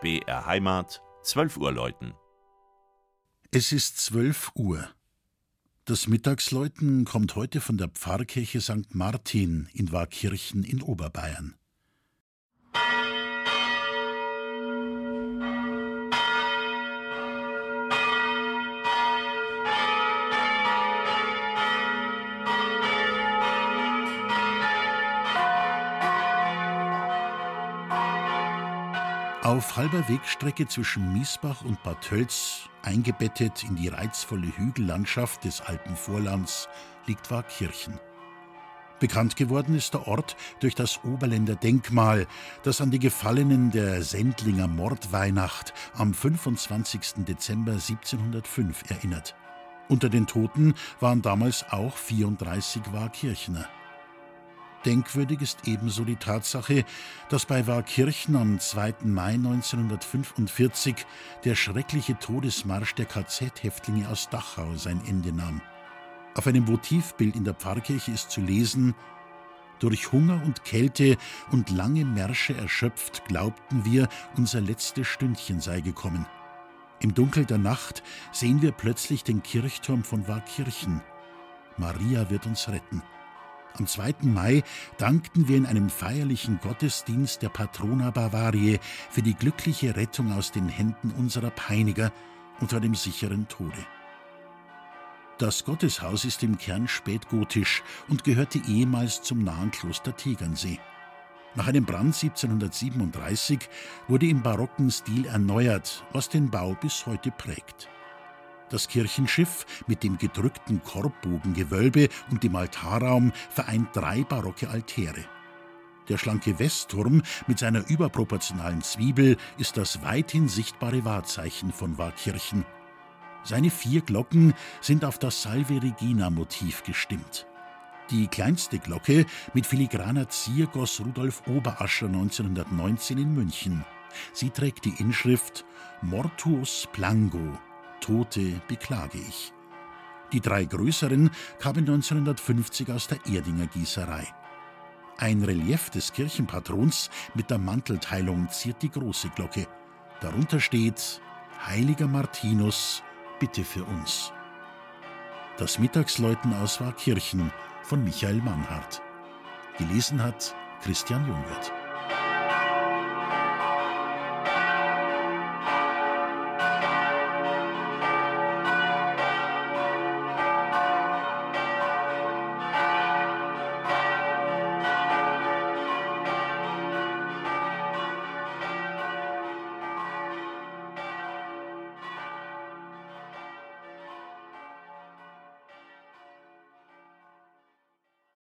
BR Heimat, 12 Uhr läuten. Es ist 12 Uhr. Das Mittagsläuten kommt heute von der Pfarrkirche St. Martin in Warkirchen in Oberbayern. Auf halber Wegstrecke zwischen Miesbach und Bad Tölz, eingebettet in die reizvolle Hügellandschaft des alten Vorlands, liegt Warkirchen. Bekannt geworden ist der Ort durch das Oberländer Denkmal, das an die Gefallenen der Sendlinger Mordweihnacht am 25. Dezember 1705 erinnert. Unter den Toten waren damals auch 34 Warkirchener. Denkwürdig ist ebenso die Tatsache, dass bei Warkirchen am 2. Mai 1945 der schreckliche Todesmarsch der KZ-Häftlinge aus Dachau sein Ende nahm. Auf einem Votivbild in der Pfarrkirche ist zu lesen, durch Hunger und Kälte und lange Märsche erschöpft, glaubten wir, unser letztes Stündchen sei gekommen. Im Dunkel der Nacht sehen wir plötzlich den Kirchturm von Warkirchen. Maria wird uns retten. Am 2. Mai dankten wir in einem feierlichen Gottesdienst der Patrona Bavarie für die glückliche Rettung aus den Händen unserer Peiniger unter dem sicheren Tode. Das Gotteshaus ist im Kern spätgotisch und gehörte ehemals zum nahen Kloster Tegernsee. Nach einem Brand 1737 wurde im barocken Stil erneuert, was den Bau bis heute prägt. Das Kirchenschiff mit dem gedrückten Korbbogengewölbe und dem Altarraum vereint drei barocke Altäre. Der schlanke Westturm mit seiner überproportionalen Zwiebel ist das weithin sichtbare Wahrzeichen von Warkirchen. Seine vier Glocken sind auf das Salve Regina Motiv gestimmt. Die kleinste Glocke mit filigraner Zier goss Rudolf Oberascher 1919 in München. Sie trägt die Inschrift Mortuus Plango, Tote beklage ich. Die drei größeren kamen 1950 aus der Erdinger Gießerei. Ein Relief des Kirchenpatrons mit der Mantelteilung ziert die große Glocke. Darunter steht Heiliger Martinus, bitte für uns. Das Mittagsläuten aus Warkirchen von Michael Mannhardt. Gelesen hat Christian Jungwirth.